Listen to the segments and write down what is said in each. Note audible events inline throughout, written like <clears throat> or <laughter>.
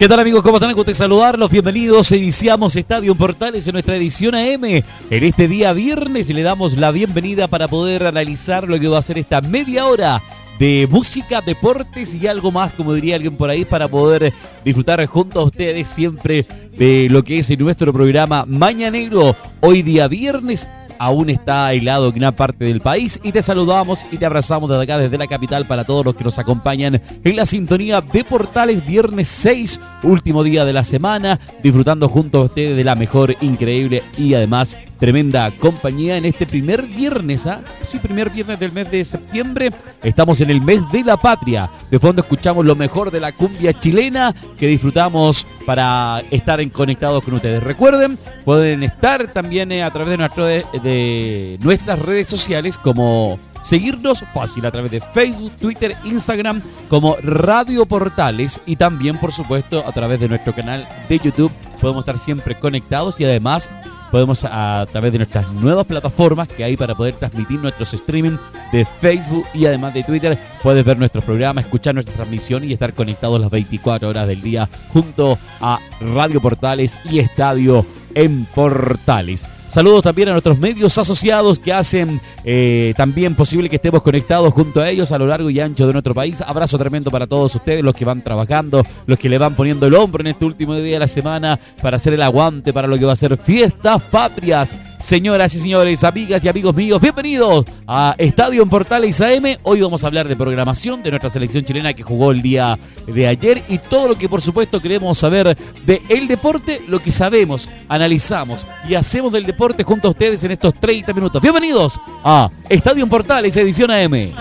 ¿Qué tal amigos? ¿Cómo están? Gusto saludarlos. Bienvenidos. Iniciamos Estadio Portales en nuestra edición AM en este día viernes le damos la bienvenida para poder analizar lo que va a ser esta media hora de música, deportes y algo más, como diría alguien por ahí, para poder disfrutar junto a ustedes siempre de lo que es nuestro programa Mañanero. Hoy día viernes aún está helado en gran parte del país y te saludamos y te abrazamos desde acá, desde la capital, para todos los que nos acompañan en la sintonía de Portales, viernes 6, último día de la semana, disfrutando junto a ustedes de la mejor, increíble y además tremenda compañía en este primer viernes, ¿ah? Sí, primer viernes del mes de septiembre. Estamos en el mes de la patria. De fondo escuchamos lo mejor de la cumbia chilena que disfrutamos para estar en conectados con ustedes. Recuerden, pueden estar también eh, a través de, de nuestras redes sociales como seguirnos fácil a través de Facebook, Twitter, Instagram como Radio Portales y también por supuesto a través de nuestro canal de YouTube podemos estar siempre conectados y además podemos a través de nuestras nuevas plataformas que hay para poder transmitir nuestros streaming de Facebook y además de Twitter. Puedes ver nuestros programas, escuchar nuestra transmisión y estar conectados las 24 horas del día junto a Radio Portales y Estadio en Portales. Saludos también a nuestros medios asociados que hacen eh, también posible que estemos conectados junto a ellos a lo largo y ancho de nuestro país. Abrazo tremendo para todos ustedes, los que van trabajando, los que le van poniendo el hombro en este último día de la semana para hacer el aguante para lo que va a ser fiestas patrias. Señoras y señores, amigas y amigos míos, bienvenidos a Estadio en Portales AM. Hoy vamos a hablar de programación de nuestra selección chilena que jugó el día de ayer y todo lo que por supuesto queremos saber de el deporte, lo que sabemos, analizamos y hacemos del deporte junto a ustedes en estos 30 minutos. Bienvenidos a Estadio en Portales, edición AM.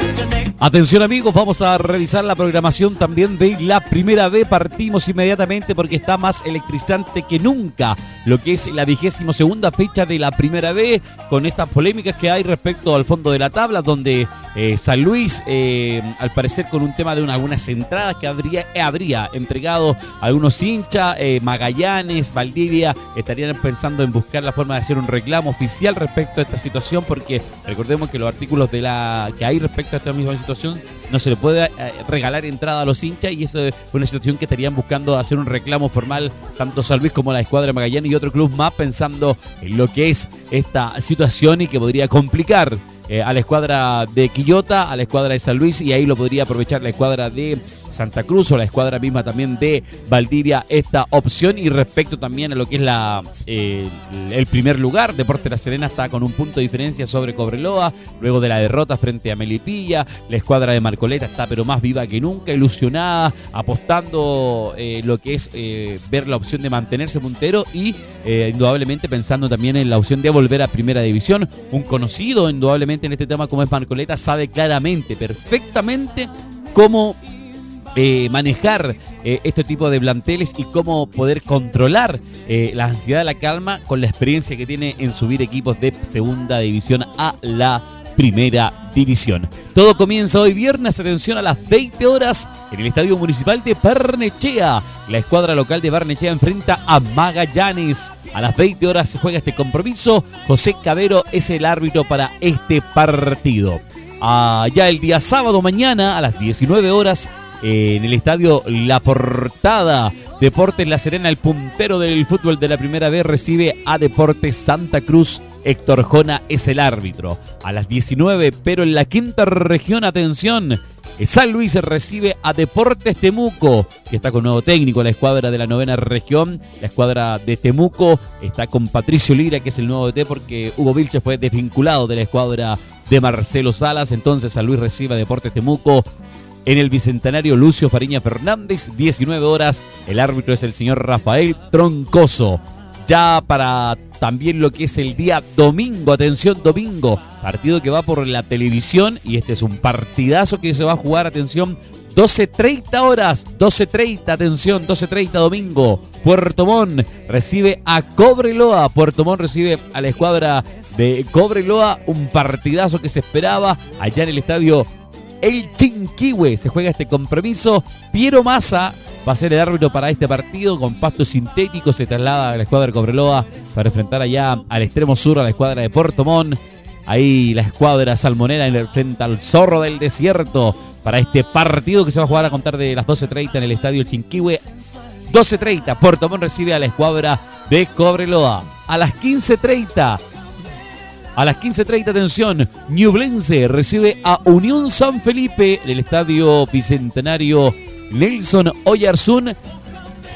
Atención amigos, vamos a revisar la programación también de la primera B. Partimos inmediatamente porque está más electrizante que nunca lo que es la vigésimo segunda fecha de la primera B con estas polémicas que hay respecto al fondo de la tabla donde eh, San Luis, eh, al parecer con un tema de algunas entradas que habría, habría entregado algunos hinchas, eh, Magallanes, Valdivia, estarían pensando en buscar la forma de hacer un reclamo oficial respecto a esta situación, porque recordemos que los artículos de la que hay respecto a esta misma situación no se le puede regalar entrada a los hinchas y eso es una situación que estarían buscando hacer un reclamo formal tanto San Luis como la escuadra Magallanes y otro club más pensando en lo que es esta situación y que podría complicar eh, a la escuadra de Quillota, a la escuadra de San Luis y ahí lo podría aprovechar la escuadra de Santa Cruz o la escuadra misma también de Valdivia esta opción. Y respecto también a lo que es la eh, el primer lugar, Deporte La Serena está con un punto de diferencia sobre Cobreloa, luego de la derrota frente a Melipilla, la escuadra de Marcoleta está pero más viva que nunca, ilusionada, apostando eh, lo que es ver la opción de mantenerse puntero y indudablemente pensando también en la opción de volver a primera división, un conocido indudablemente en este tema como es Marcoleta, sabe claramente, perfectamente cómo eh, manejar eh, este tipo de planteles y cómo poder controlar eh, la ansiedad, la calma con la experiencia que tiene en subir equipos de segunda división a la primera división. Todo comienza hoy viernes, atención a las 20 horas en el Estadio Municipal de Barnechea. La escuadra local de Barnechea enfrenta a Magallanes. A las 20 horas se juega este compromiso. José Cabero es el árbitro para este partido. Allá el día sábado mañana a las 19 horas en el estadio La Portada. Deportes La Serena, el puntero del fútbol de la primera vez, recibe a Deportes Santa Cruz. Héctor Jona es el árbitro. A las 19, pero en la quinta región, atención, San Luis recibe a Deportes Temuco, que está con nuevo técnico, la escuadra de la novena región. La escuadra de Temuco está con Patricio Lira, que es el nuevo DT, porque Hugo Vilches fue desvinculado de la escuadra de Marcelo Salas. Entonces San Luis recibe a Deportes Temuco en el Bicentenario Lucio Fariña Fernández, 19 horas. El árbitro es el señor Rafael Troncoso. Ya para también lo que es el día domingo, atención domingo, partido que va por la televisión y este es un partidazo que se va a jugar, atención, 12.30 horas, 12.30, atención, 12.30 domingo. Puerto Montt recibe a Cobreloa. Puerto Montt recibe a la escuadra de Cobreloa, un partidazo que se esperaba allá en el estadio El Chinquihue. Se juega este compromiso. Piero Massa va a ser el árbitro para este partido con pasto sintético. Se traslada a la escuadra de Cobreloa para enfrentar allá al extremo sur a la escuadra de Puerto Montt. Ahí la escuadra salmonera enfrenta al zorro del desierto para este partido que se va a jugar a contar de las 12.30 en el estadio Chinquihue. 12.30, Puerto Montt recibe a la escuadra de Cobreloa. A las 15.30, a las 15.30, atención, Ñublense recibe a Unión San Felipe en el estadio Bicentenario Nelson Oyarzún.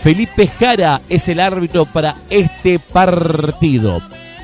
Felipe Jara es el árbitro para este partido.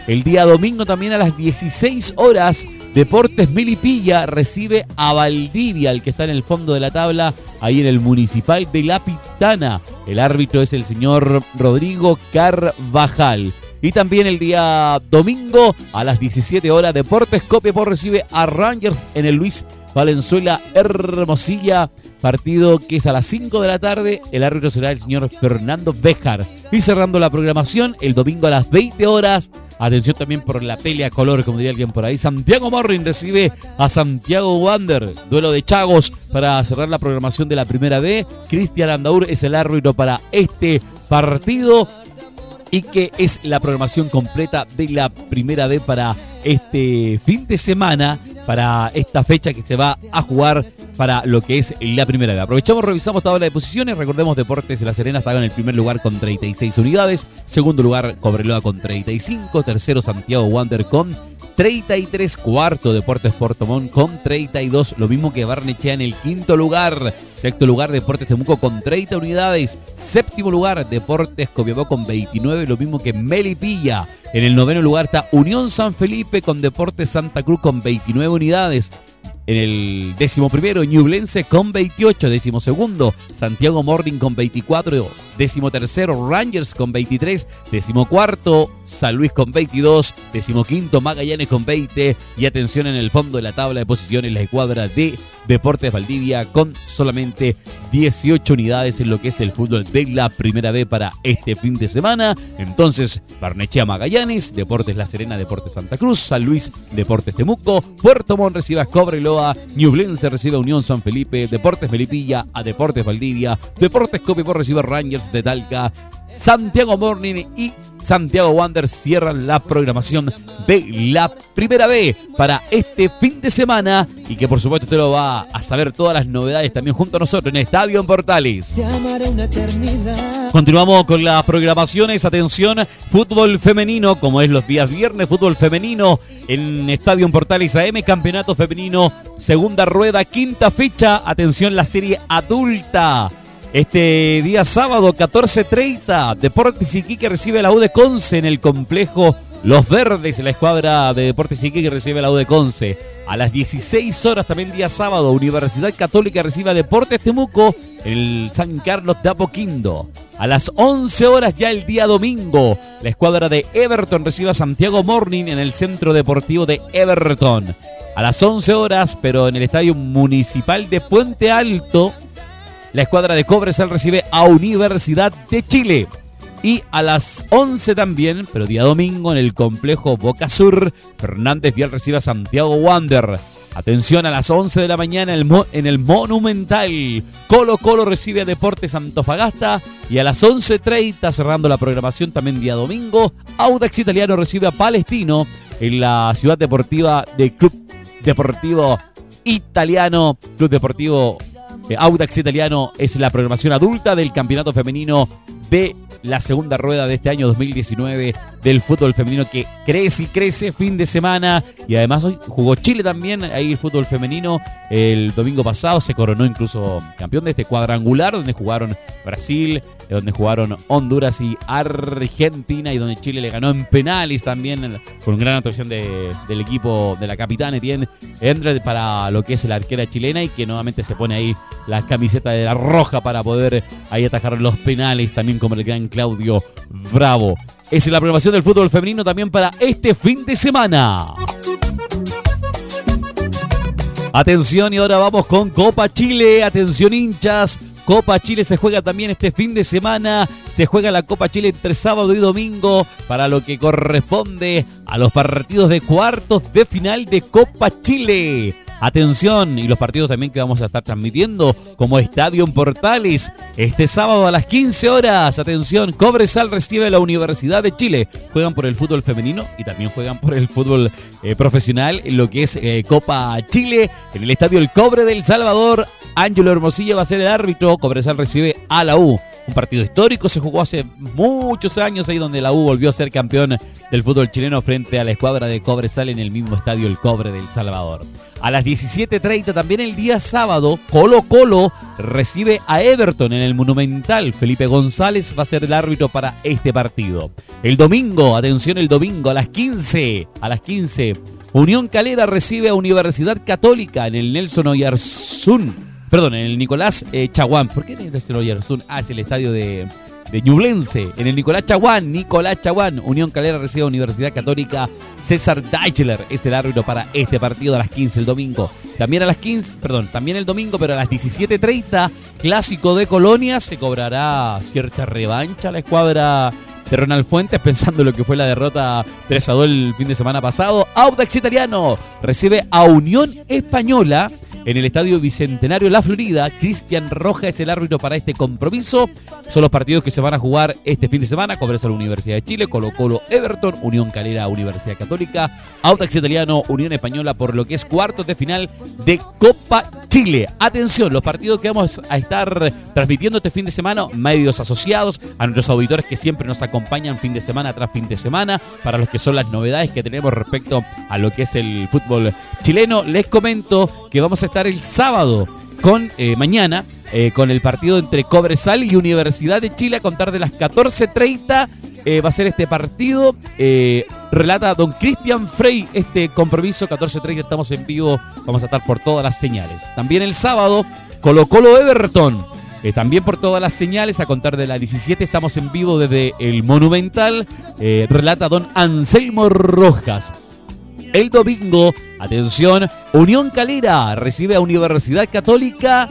El día domingo también a las 16 horas, Deportes Melipilla recibe a Valdivia, el que está en el fondo de la tabla, ahí en el Municipal de La Pitana. El árbitro es el señor Rodrigo Carvajal. Y también el día domingo a las 17 horas, Deportes Copiapó recibe a Rangers en el Luis Valenzuela Hermosilla. Partido que es a las 5 de la tarde. El árbitro será el señor Fernando Bejar. Y cerrando la programación, el domingo a las 20 horas. Atención también por la pelea color, como diría alguien por ahí. Santiago Morrin recibe a Santiago Wander. Duelo de Chagos para cerrar la programación de la primera D. Cristian Andaur es el árbitro para este partido y que es la programación completa de la primera D para este fin de semana, para esta fecha que se va a jugar para lo que es la primera D. Aprovechamos, revisamos tabla de posiciones, recordemos Deportes La Serena está en el primer lugar con 36 unidades, segundo lugar Cobreloa con 35, tercero Santiago Wander con 33, cuarto Deportes Portomón con 32, lo mismo que Barnechea en el quinto lugar, sexto lugar Deportes Temuco con 30 unidades, séptimo lugar Deportes Copiapó con 29, lo mismo que Melipilla, en el noveno lugar está Unión San Felipe con Deportes Santa Cruz con 29 unidades, en el décimo primero, Ñublense con 28. Décimo segundo, Santiago Morning con 24. Décimo tercero, Rangers con 23. Décimo cuarto, San Luis con 22. Décimo quinto, Magallanes con 20. Y atención en el fondo de la tabla de posiciones, la escuadra de Deportes Valdivia con solamente 18 unidades en lo que es el fútbol de la primera B para este fin de semana. Entonces, Barnechea Magallanes, Deportes La Serena, Deportes Santa Cruz, San Luis, Deportes Temuco, Puerto Montt recibe a Cobreloa, Ñublense recibe a Unión San Felipe, Deportes Melipilla a Deportes Valdivia, Deportes Copiapó recibe a Rangers de Talca, Santiago Morning y Santiago Wander cierran la programación de la primera B para este fin de semana y que por supuesto usted lo va a saber todas las novedades también junto a nosotros en Estadio en Portales. Continuamos con las programaciones, atención, fútbol femenino, como es los días viernes, fútbol femenino en Estadio en Portales AM, campeonato femenino, segunda rueda, quinta fecha, atención la serie adulta. Este día sábado, 14.30, Deportes Iquique recibe la U de Conce en el complejo Los Verdes, la escuadra de Deportes Iquique recibe la U de Conce. A las 16 horas, también día sábado, Universidad Católica recibe Deportes Temuco el San Carlos de Apoquindo. A las 11 horas, ya el día domingo, la escuadra de Everton recibe a Santiago Morning en el Centro Deportivo de Everton. A las 11 horas, pero en el Estadio Municipal de Puente Alto, la escuadra de Cobresal recibe a Universidad de Chile. Y a las 11 también, pero día domingo, en el complejo Boca Sur, Fernández Vial recibe a Santiago Wander. Atención a las 11 de la mañana en el Monumental. Colo Colo recibe a Deportes Antofagasta. Y a las 11.30, cerrando la programación también día domingo, Audax Italiano recibe a Palestino en la ciudad deportiva de Club Deportivo Italiano. Club Deportivo eh, Audax Italiano es la programación adulta del campeonato femenino de la segunda rueda de este año 2019 del fútbol femenino que crece y crece fin de semana. Y además hoy jugó Chile también ahí el fútbol femenino. El domingo pasado se coronó incluso campeón de este cuadrangular donde jugaron Brasil donde jugaron Honduras y Argentina y donde Chile le ganó en penales también con gran actuación del equipo de la capitana Etienne Endred para lo que es la arquera chilena y que nuevamente se pone ahí la camiseta de la roja para poder ahí atajar los penales también como el gran Claudio Bravo. Es la programación del fútbol femenino también para este fin de semana. Atención y ahora vamos con Copa Chile. Atención hinchas. Copa Chile se juega también este fin de semana. Se juega la Copa Chile entre sábado y domingo para lo que corresponde a los partidos de cuartos de final de Copa Chile. Atención, y los partidos también que vamos a estar transmitiendo como Estadio en Portales. Este sábado a las 15 horas, atención, Cobresal recibe a la Universidad de Chile. Juegan por el fútbol femenino y también juegan por el fútbol eh, profesional lo que es eh, Copa Chile. En el Estadio El Cobre del Salvador, Ángelo Hermosillo va a ser el árbitro. Cobresal recibe a la U. Un partido histórico se jugó hace muchos años ahí donde la U volvió a ser campeón del fútbol chileno frente a la escuadra de Cobresal en el mismo estadio El Cobre del Salvador. A las 17.30 también el día sábado, Colo Colo recibe a Everton en el Monumental. Felipe González va a ser el árbitro para este partido. El domingo, atención el domingo a las 15, a las 15, Unión Calera recibe a Universidad Católica en el Nelson Oyarzún. Perdón, en el Nicolás eh, Chaguán. ¿Por qué Nelson Oyarzún? Ah, es el estadio de, de Ñublense, en el Nicolás Chaguán, Nicolás Chaguán, Unión Calera recibe a Universidad Católica, César Deichler es el árbitro para este partido a las 15 el domingo. También a las 15, perdón, también el domingo, pero a las 17.30, clásico de Colonia, se cobrará cierta revancha a la escuadra de Ronald Fuentes, pensando en lo que fue la derrota 3 a 2 el fin de semana pasado. Audax Italiano recibe a Unión Española en el Estadio Bicentenario La Florida. Cristian Roja es el árbitro para este compromiso. Son los partidos que se van a jugar este fin de semana. Cobresal Universidad de Chile, Colo Colo Everton, Unión Calera Universidad Católica, Autax Italiano, Unión Española por lo que es cuartos de final de Copa Chile. Atención, los partidos que vamos a estar transmitiendo este fin de semana, medios asociados, a nuestros auditores que siempre nos acompañan fin de semana tras fin de semana, para los que son las novedades que tenemos respecto a lo que es el fútbol chileno. Les comento que vamos a estar el sábado con eh, mañana eh, con el partido entre Cobresal y Universidad de Chile a contar de las 14.30 eh, va a ser este partido. relata don Cristian Frey este compromiso. 14.30 estamos en vivo. Vamos a estar por todas las señales. También el sábado, Colo Colo Everton. también por todas las señales, a contar de las 17 estamos en vivo desde el Monumental. relata don Anselmo Rojas. El domingo, atención, Unión Calera recibe a Universidad Católica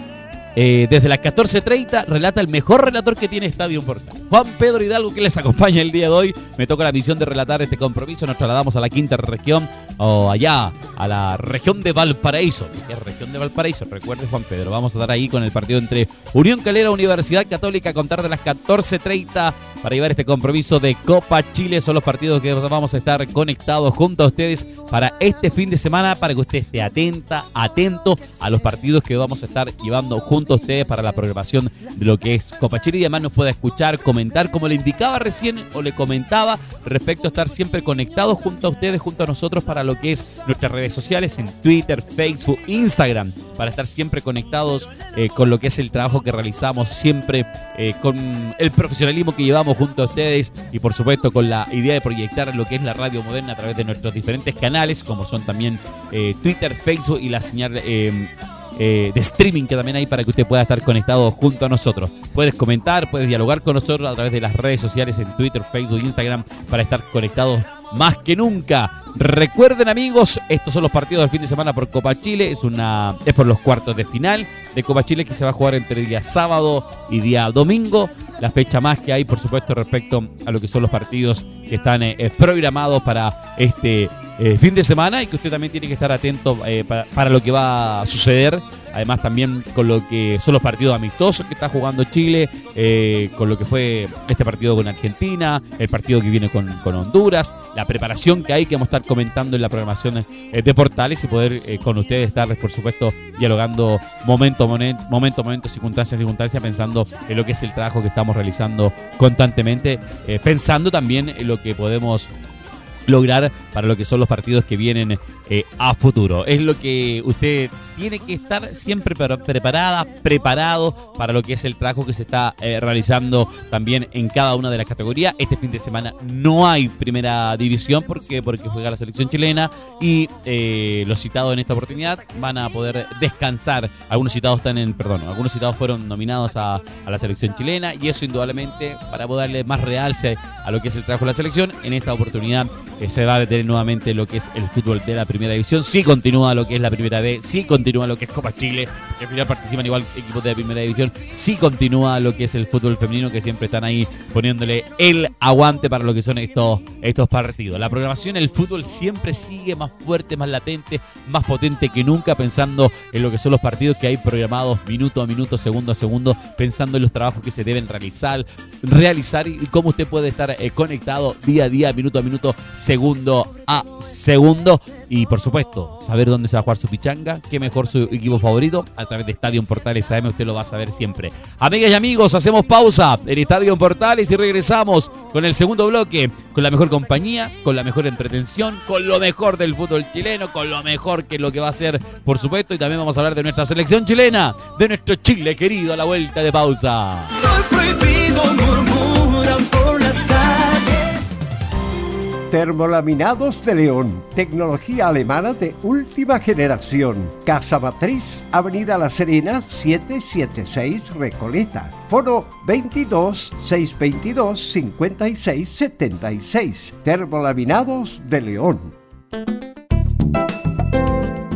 eh, desde las 14.30 relata el mejor relator que tiene Estadio Portal. Juan Pedro Hidalgo, que les acompaña el día de hoy. Me toca la misión de relatar este compromiso. Nos trasladamos a la quinta región, o allá, a la región de Valparaíso. ¿Qué región de Valparaíso? Recuerde, Juan Pedro. Vamos a estar ahí con el partido entre Unión Calera, Universidad Católica, a contar de las 14.30 para llevar este compromiso de Copa Chile. Son los partidos que vamos a estar conectados junto a ustedes para este fin de semana, para que usted esté atenta, atento a los partidos que vamos a estar llevando junto a ustedes para la programación de lo que es Copa Chile. Y además nos pueda escuchar, comentar, como le indicaba recién o le comentaba respecto a estar siempre conectados junto a ustedes, junto a nosotros para lo que es nuestras redes sociales en Twitter, Facebook, Instagram, para estar siempre conectados eh, con lo que es el trabajo que realizamos siempre, eh, con el profesionalismo que llevamos junto a ustedes y por supuesto con la idea de proyectar lo que es la radio moderna a través de nuestros diferentes canales, como son también eh, Twitter, Facebook y la señal eh, de streaming que también hay para que usted pueda estar conectado junto a nosotros. Puedes comentar, puedes dialogar con nosotros a través de las redes sociales en Twitter, Facebook, Instagram para estar conectados más que nunca. Recuerden amigos, estos son los partidos del fin de semana por Copa Chile. Es una es por los cuartos de final de Copa Chile que se va a jugar entre día sábado y día domingo. La fecha más que hay, por supuesto, respecto a lo que son los partidos que están eh, programados para este eh, fin de semana y que usted también tiene que estar atento para, para lo que va a suceder. Además también con lo que son los partidos amistosos que está jugando Chile, eh, con lo que fue este partido con Argentina, el partido que viene con, Honduras, la preparación que hay que vamos a estar comentando en la programación eh, de Portales y poder eh, con ustedes estar, por supuesto, dialogando momento, momento, momento, momento, circunstancia, circunstancia, pensando en lo que es el trabajo que estamos realizando constantemente, pensando también en lo que podemos lograr para lo que son los partidos que vienen eh, a futuro. Es lo que usted tiene que estar siempre preparada, preparado para lo que es el trabajo que se está eh, realizando también en cada una de las categorías. Este fin de semana no hay primera división porque juega la selección chilena y eh, los citados en esta oportunidad van a poder descansar. Algunos citados están en, perdón, algunos citados fueron nominados a, a la selección chilena y eso indudablemente para poder darle más realce a lo que es el trabajo de la selección. En esta oportunidad se va a detener nuevamente lo que es el fútbol de la primera primera división, sí continúa lo que es la primera B, sí continúa lo que es Copa Chile, que al final participan igual equipos de primera división, sí continúa lo que es el fútbol femenino, que siempre están ahí poniéndole el aguante para lo que son estos, estos partidos. La programación, el fútbol siempre sigue más fuerte, más latente, más potente que nunca, pensando en lo que son los partidos que hay programados minuto a minuto, segundo a segundo, pensando en los trabajos que se deben realizar, realizar y cómo usted puede estar eh, conectado día a día, minuto a minuto, segundo a segundo. Y por supuesto, saber dónde se va a jugar su pichanga, qué mejor su equipo favorito, a través de Estadio Portales AM, usted lo va a saber siempre. Amigas y amigos, hacemos pausa en Estadio Portales y regresamos con el segundo bloque, con la mejor compañía, con la mejor entretención, con lo mejor del fútbol chileno, con lo mejor que es lo que va a ser, por supuesto, y también vamos a hablar de nuestra selección chilena, de nuestro Chile querido a la vuelta de pausa. prohibido, murmuran por las Termolaminados de León, tecnología alemana de última generación. Casa Matriz, Avenida La Serena, 776 Recoleta. Foro 22 622 5676. Termolaminados de León.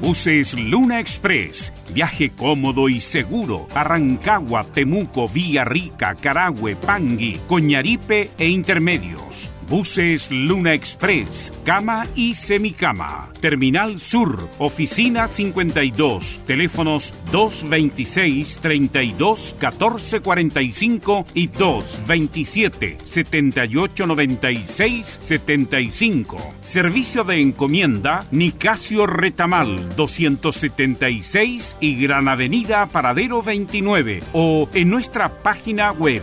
Buses Luna Express Viaje cómodo y seguro. Arrancagua, Temuco, Villa Rica, Carahue, Pangui, Coñaripe e Intermedios. Buses Luna Express, cama y semicama. Terminal Sur, Oficina 52, teléfonos 226 32 14 45 y 227 78 96 75. Servicio de encomienda Nicasio Retamal 276 y Gran Avenida Paradero 29 o en nuestra página web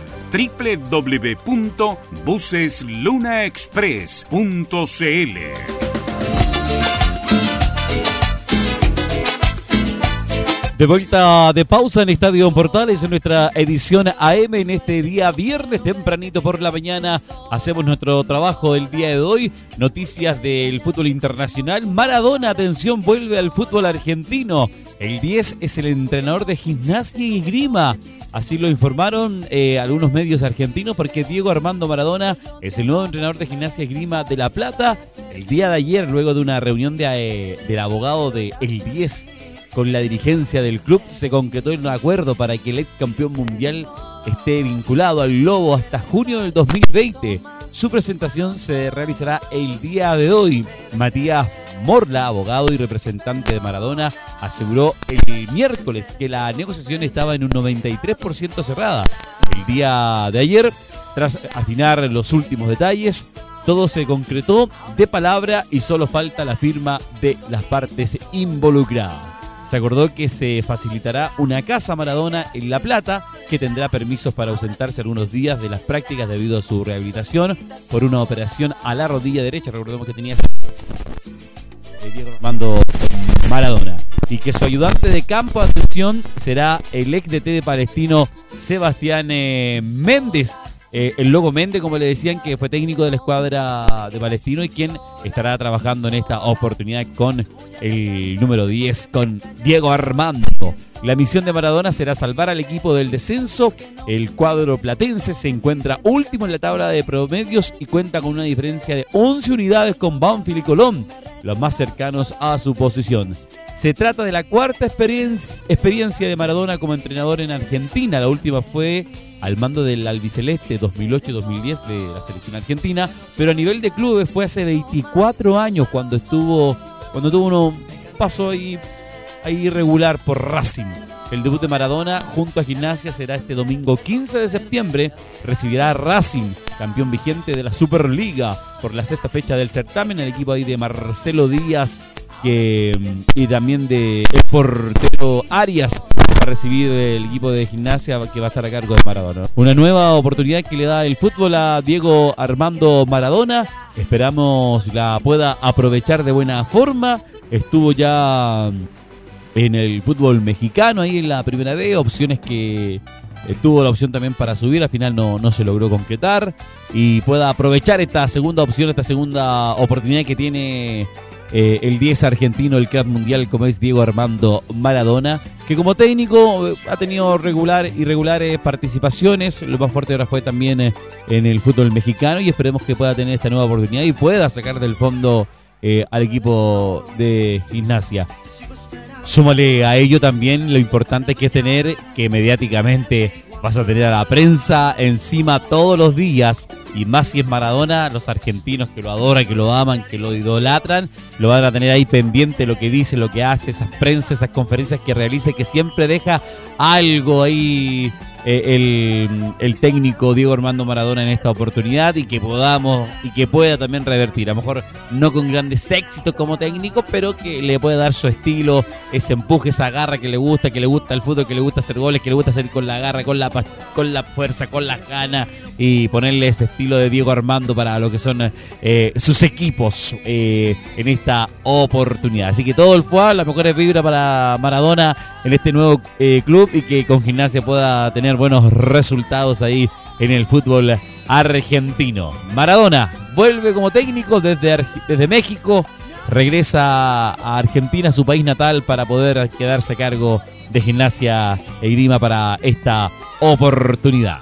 www.buseslunaexpress.cl. De vuelta de pausa en Estadio Portales en nuestra edición AM en este día viernes tempranito por la mañana. Hacemos nuestro trabajo del día de hoy. Noticias del fútbol internacional. Maradona, atención, vuelve al fútbol argentino. El 10 es el entrenador de gimnasia y grima. Así lo informaron eh, algunos medios argentinos porque Diego Armando Maradona es el nuevo entrenador de gimnasia y grima de La Plata. El día de ayer, luego de una reunión de, eh, del abogado de El 10 con la dirigencia del club se concretó un acuerdo para que el ex campeón mundial esté vinculado al Lobo hasta junio del 2020. Su presentación se realizará el día de hoy. Matías Morla, abogado y representante de Maradona, aseguró el miércoles que la negociación estaba en un 93% cerrada. El día de ayer, tras afinar los últimos detalles, todo se concretó de palabra y solo falta la firma de las partes involucradas se acordó que se facilitará una casa Maradona en La Plata que tendrá permisos para ausentarse algunos días de las prácticas debido a su rehabilitación por una operación a la rodilla derecha. Recordemos que tenía Diego Armando Maradona. Y que su ayudante de campo, atención, será el ex DT de Palestino Sebastián eh, Méndez eh, el Logo Méndez, como le decían, que fue técnico de la escuadra de Palestino y quien estará trabajando en esta oportunidad con el número 10, con Diego Armando. La misión de Maradona será salvar al equipo del descenso. El cuadro platense se encuentra último en la tabla de promedios y cuenta con una diferencia de 11 unidades con Banfield y Colón, los más cercanos a su posición. Se trata de la cuarta experiencia de Maradona como entrenador en Argentina. La última fue al mando del albiceleste 2008-2010 de la selección argentina, pero a nivel de clubes fue hace 24 años cuando estuvo cuando tuvo un paso ahí, ahí irregular por Racing. El debut de Maradona junto a Gimnasia será este domingo 15 de septiembre. Recibirá a Racing, campeón vigente de la Superliga, por la sexta fecha del certamen. El equipo ahí de Marcelo Díaz y también de el portero Arias recibir el equipo de gimnasia que va a estar a cargo de Maradona. Una nueva oportunidad que le da el fútbol a Diego Armando Maradona. Esperamos la pueda aprovechar de buena forma. Estuvo ya en el fútbol mexicano, ahí en la primera vez, opciones que eh, tuvo la opción también para subir, al final no, no se logró concretar y pueda aprovechar esta segunda opción, esta segunda oportunidad que tiene eh, el 10 argentino, el club mundial, como es Diego Armando Maradona, que como técnico eh, ha tenido regular, irregulares participaciones, lo más fuerte ahora fue también en el fútbol mexicano y esperemos que pueda tener esta nueva oportunidad y pueda sacar del fondo al equipo de gimnasia. Súmale a ello también lo importante que es tener que mediáticamente vas a tener a la prensa encima todos los días y más si es Maradona, los argentinos que lo adoran, que lo aman, que lo idolatran, lo van a tener ahí pendiente lo que dice, lo que hace, esas prensas, esas conferencias que realiza, que siempre deja algo ahí eh, el, técnico Diego Armando Maradona en esta oportunidad y que podamos y que pueda también revertir. A lo mejor no con grandes éxitos como técnico, pero que le pueda dar su estilo, ese empuje, esa garra que le gusta, que le gusta el fútbol, que le gusta hacer goles, que le gusta hacer con la garra, con la, con la fuerza, con las ganas y ponerle ese estilo de Diego Armando para lo que son eh, sus equipos eh, en esta oportunidad. Así que todo el fue, las mejores vibras para Maradona en este nuevo club y que con gimnasia pueda tener buenos resultados ahí en el fútbol argentino. Maradona vuelve como técnico desde, desde México, regresa a Argentina, su país natal, para poder quedarse a cargo de gimnasia e grima para esta oportunidad.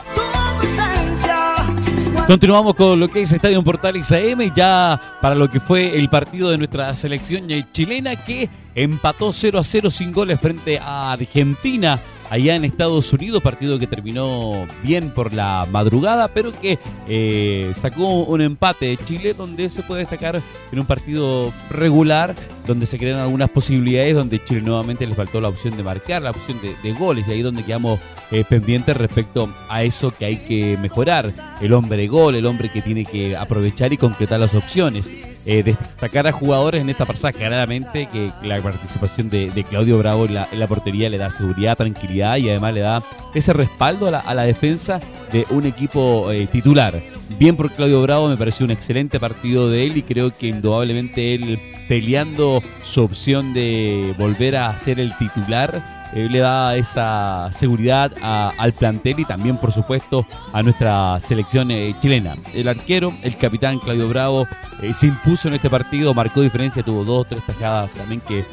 Continuamos con lo que es Estadio Portales AM, ya para lo que fue el partido de nuestra selección chilena que empató 0 a 0 sin goles frente a Argentina allá en Estados Unidos, partido que terminó bien por la madrugada, pero que eh, sacó un empate de Chile donde se puede destacar en un partido regular, donde se crean algunas posibilidades, donde Chile nuevamente le faltó la opción de marcar, la opción de, goles, y ahí donde quedamos eh, pendientes respecto a eso que hay que mejorar, el hombre gol, el hombre que tiene que aprovechar y concretar las opciones. Eh, destacar a jugadores en esta pasada claramente que la participación de, Claudio Bravo en la, portería le da seguridad, tranquilidad y además le da ese respaldo a la, defensa de un equipo eh, titular. Bien por Claudio Bravo, me pareció un excelente partido de él y creo que indudablemente él peleando su opción de volver a ser el titular eh, le da esa seguridad al plantel y también, por supuesto, a nuestra selección eh, chilena. El arquero, el capitán Claudio Bravo, eh, se impuso en este partido, marcó diferencia, tuvo dos tres tajadas también que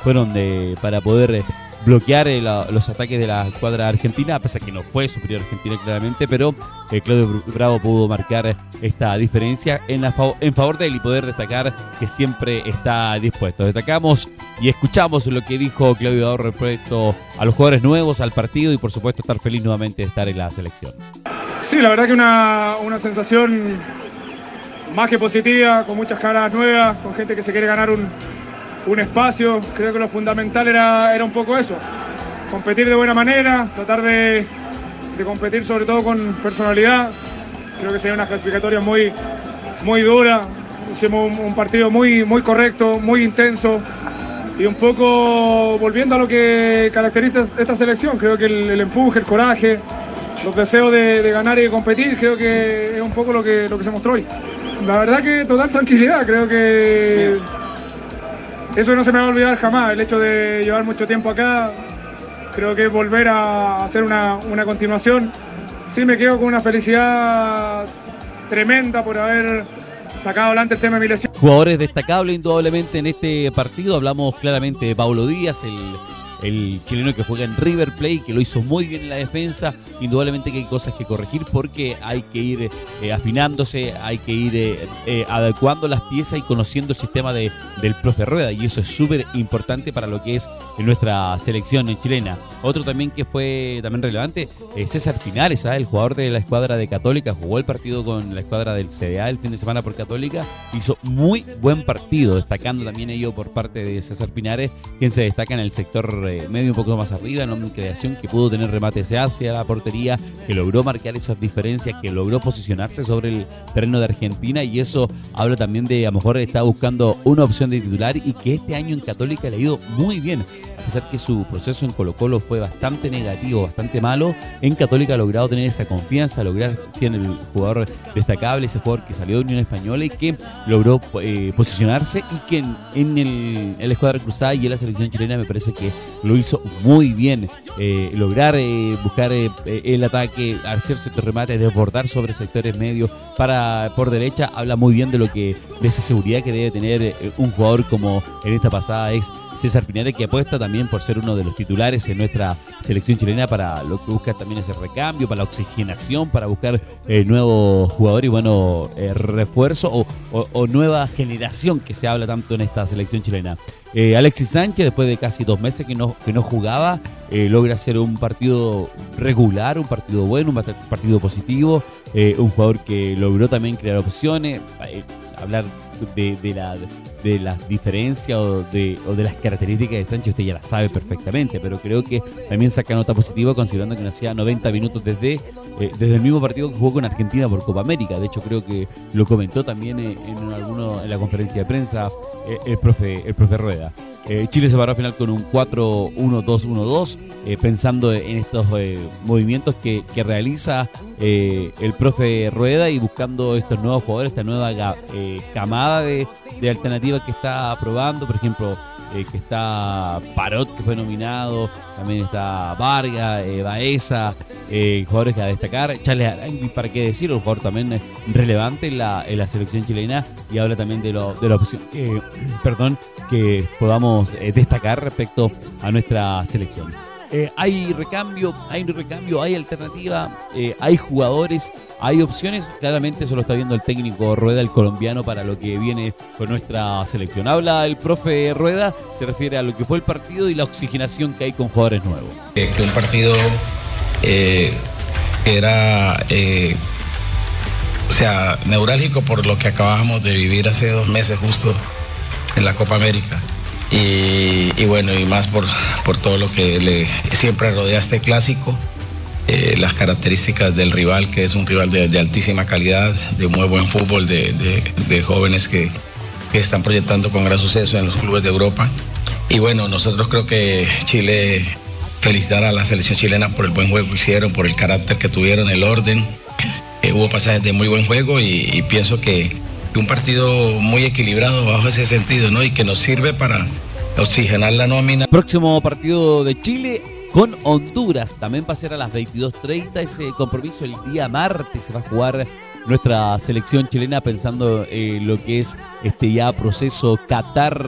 fueron de, para poder bloquear eh, los ataques de la escuadra argentina, a pesar que no fue superior Argentina claramente, pero eh, Claudio Bravo pudo marcar esta diferencia en, en favor de él y poder destacar que siempre está dispuesto. Destacamos y escuchamos lo que dijo Claudio Bravo respecto a los jugadores nuevos, al partido y por supuesto estar feliz nuevamente de estar en la selección. Sí, la verdad que una, una sensación más que positiva, con muchas caras nuevas, con gente que se quiere ganar un, un espacio. Creo que lo fundamental era, era un poco eso, competir de buena manera, tratar de, competir sobre todo con personalidad. Creo que sería una clasificatoria muy, muy dura. Hicimos un, partido muy, muy correcto, muy intenso y un poco volviendo a lo que caracteriza esta selección. Creo que el, empuje, el coraje, los deseos de, ganar y de competir, creo que es un poco lo que, lo que se mostró hoy. La verdad que total tranquilidad, creo que eso no se me va a olvidar jamás, el hecho de llevar mucho tiempo acá, creo que volver a hacer una, continuación. Sí me quedo con una felicidad tremenda por haber sacado adelante el tema de mi lesión. Jugadores destacables indudablemente en este partido, hablamos claramente de Paulo Díaz, el el chileno que juega en River Plate, que lo hizo muy bien en la defensa. Indudablemente que hay cosas que corregir porque hay que ir eh, afinándose, hay que ir eh, eh, adecuando las piezas y conociendo el sistema de, del profe Rueda. Y eso es súper importante para lo que es nuestra selección chilena. Otro también que fue también relevante, César Pinares, el jugador de la escuadra de Católica, jugó el partido con la escuadra del CDA el fin de semana por Católica. Hizo muy buen partido, destacando también ello por parte de César Pinares, quien se destaca en el sector medio un poco más arriba, en creación, que pudo tener remates hacia la portería, que logró marcar esas diferencias, que logró posicionarse sobre el terreno de Argentina y eso habla también de a lo mejor está buscando una opción de titular y que este año en Católica le ha ido muy bien. A pesar que su proceso en Colo Colo fue bastante negativo, bastante malo, en Católica ha logrado tener esa confianza, lograr ser el jugador destacable, ese jugador que salió de Unión Española y que logró eh, posicionarse y que en, el, el escuadra cruzada y en la selección chilena me parece que lo hizo muy bien. Eh, lograr eh, buscar el ataque, hacer ciertos remates, desbordar sobre sectores medios para por derecha, habla muy bien de lo que de esa seguridad que debe tener un jugador como en esta pasada es César Pineda, que apuesta también por ser uno de los titulares en nuestra selección chilena para lo que busca también ese recambio, para la oxigenación, para buscar eh, nuevos jugadores y bueno, eh, refuerzo o, nueva generación que se habla tanto en esta selección chilena. Eh, Alexis Sánchez, después de casi dos meses que no, que no jugaba, logra hacer un partido regular, un partido bueno, un partido positivo, un jugador que logró también crear opciones, hablar de, la las diferencias o de, o de las características de Sánchez, usted ya la sabe perfectamente, pero creo que también saca nota positiva considerando que hacía 90 minutos desde, eh, desde el mismo partido que jugó con Argentina por Copa América. De hecho, creo que lo comentó también en, en, alguno, en la conferencia de prensa eh, el, profe, el profe Rueda. Eh, Chile se paró al final con un 4-1-2-1-2, eh, pensando en estos eh, movimientos que, realiza el profe Rueda y buscando estos nuevos jugadores, esta nueva camada de, de alternativas que está probando. Por ejemplo, eh, que está Parot, que fue nominado, también está Vargas, eh, Baeza, eh, jugadores que a destacar, Charles Arangui, para qué decirlo, un jugador también relevante en la, en la selección chilena y habla también de, lo, de la opción, <clears throat> perdón, que podamos destacar respecto a nuestra selección. Hay recambio, hay recambio, hay alternativa, hay jugadores hay opciones, claramente eso lo está viendo el técnico Rueda, el colombiano, para lo que viene con nuestra selección. Habla el profe Rueda, se refiere a lo que fue el partido y la oxigenación que hay con jugadores nuevos. que un partido eh, era, eh, o sea, neurálgico por lo que acabábamos de vivir hace dos meses justo en la Copa América. Y, bueno, y más por, por todo lo que le siempre rodea este clásico. Eh, las características del rival, que es un rival de, altísima calidad, de muy buen fútbol, de, jóvenes que, están proyectando con gran suceso en los clubes de Europa. Y bueno, nosotros creo que Chile, felicitar a la selección chilena por el buen juego que hicieron, por el carácter que tuvieron, el orden. Eh, hubo pasajes de muy buen juego y, pienso que un partido muy equilibrado bajo ese sentido, ¿no? Y que nos sirve para oxigenar la nómina. Próximo partido de Chile, con Honduras. También va a ser a las 22.30 ese compromiso el día martes. Se va a jugar nuestra selección chilena pensando en lo que es este ya proceso Qatar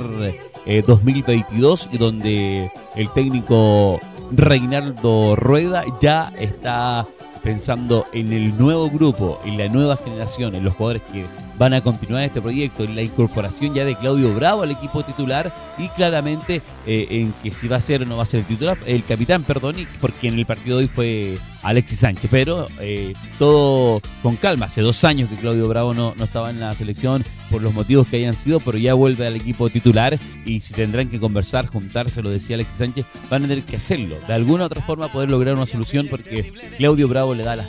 2022 eh, y donde el técnico Reinaldo Rueda ya está pensando en el nuevo grupo, en la nueva generación, en los jugadores que van a continuar este proyecto, la incorporación ya de Claudio Bravo al equipo titular y claramente eh, en que si va a ser o no va a ser el titular, el capitán, perdón, porque en el partido de hoy fue Alexis Sánchez, pero eh, todo con calma. Hace dos años que Claudio Bravo no, no estaba en la selección por los motivos que hayan sido, pero ya vuelve al equipo titular y si tendrán que conversar, juntarse, lo decía Alexis Sánchez, van a tener que hacerlo. De alguna u otra forma poder lograr una solución porque Claudio Bravo le da las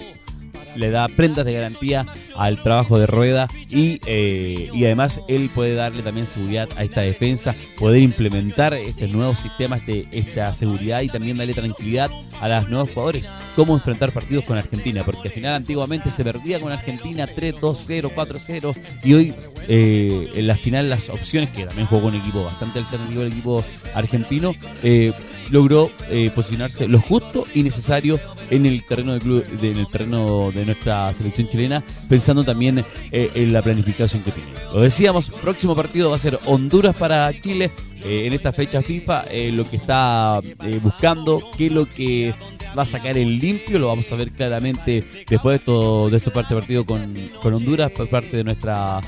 le da prendas de garantía al trabajo de Rueda y, eh, y además él puede darle también seguridad a esta defensa, poder implementar estos nuevos sistemas de esta seguridad y también darle tranquilidad a los nuevos jugadores, cómo enfrentar partidos con Argentina, porque al final antiguamente se perdía con Argentina 3-2-0, 4-0 y hoy eh, en la final las opciones, que también jugó un equipo bastante alternativo el equipo argentino, eh, logró posicionarse lo justo y necesario en el terreno de club, en el terreno de nuestra selección chilena, pensando también eh, en la planificación que tiene. Lo decíamos, próximo partido va a ser Honduras para Chile. Eh, en esta fecha FIFA eh, lo que está buscando, qué es lo que va a sacar en limpio, lo vamos a ver claramente después de, esto, de este parte partido con, con Honduras por parte de nuestra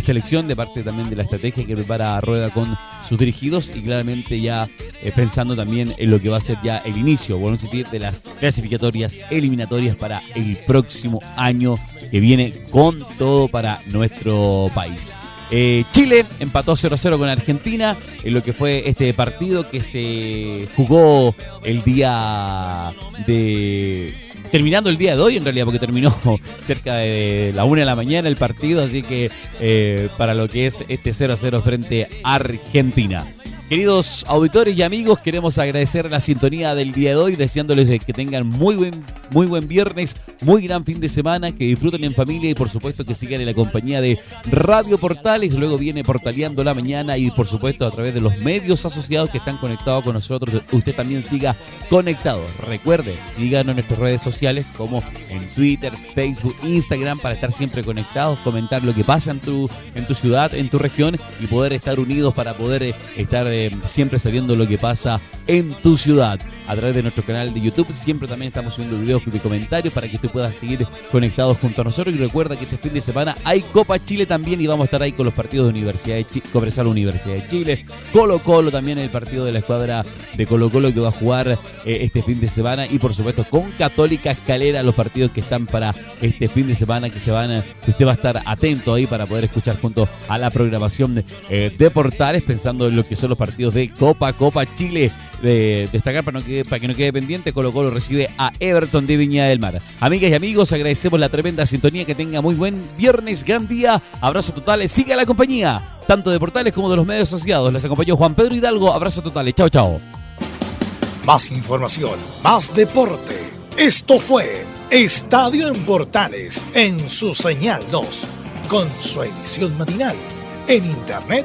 selección, de parte también de la estrategia que prepara Rueda con sus dirigidos y claramente ya pensando también en lo que va a ser ya el inicio, bueno, de las clasificatorias eliminatorias para el próximo año que viene con todo para nuestro país. Eh, Chile empató 0-0 con Argentina en lo que fue este partido que se jugó el día de terminando el día de hoy en realidad, porque terminó <laughs> cerca de la una de la mañana el partido, así que eh, para lo que es este 0-0 frente a Argentina. Queridos auditores y amigos, queremos agradecer la sintonía del día de hoy, deseándoles que tengan muy buen, muy buen viernes, muy gran fin de semana, que disfruten en familia y por supuesto que sigan en la compañía de Radio Portales. Luego viene Portaleando la Mañana y por supuesto a través de los medios asociados que están conectados con nosotros, usted también siga conectado. Recuerde, síganos en nuestras redes sociales como en Twitter, Facebook, Instagram para estar siempre conectados, comentar lo que pasa en tu, en tu ciudad, en tu región y poder estar unidos para poder eh, estar siempre sabiendo lo que pasa en tu ciudad. A través de nuestro canal de YouTube siempre también estamos subiendo videos y comentarios para que usted pueda seguir conectados junto a nosotros. Y recuerda que este fin de semana hay Copa Chile también y vamos a estar ahí con los partidos de Universidad de Chile, Cobresal Universidad de Chile, Colo Colo también el partido de la escuadra de Colo Colo que va a jugar eh, este fin de semana y por supuesto con Católica Escalera los partidos que están para este fin de semana que se van, que usted va a estar atento ahí para poder escuchar junto a la programación de, eh, de portales pensando en lo que son los partidos de Copa, Copa Chile. De destacar para, que, no quede pendiente, Colo Colo recibe a Everton de Viña del Mar. Amigas y amigos, agradecemos la tremenda sintonía, que tenga muy buen viernes, gran día, abrazo totales, siga la compañía, tanto de portales como de los medios asociados. Les acompañó Juan Pedro Hidalgo, abrazo totales, chao chao. Más información, más deporte. Esto fue Estadio en Portales en su señal 2, con su edición matinal. En internet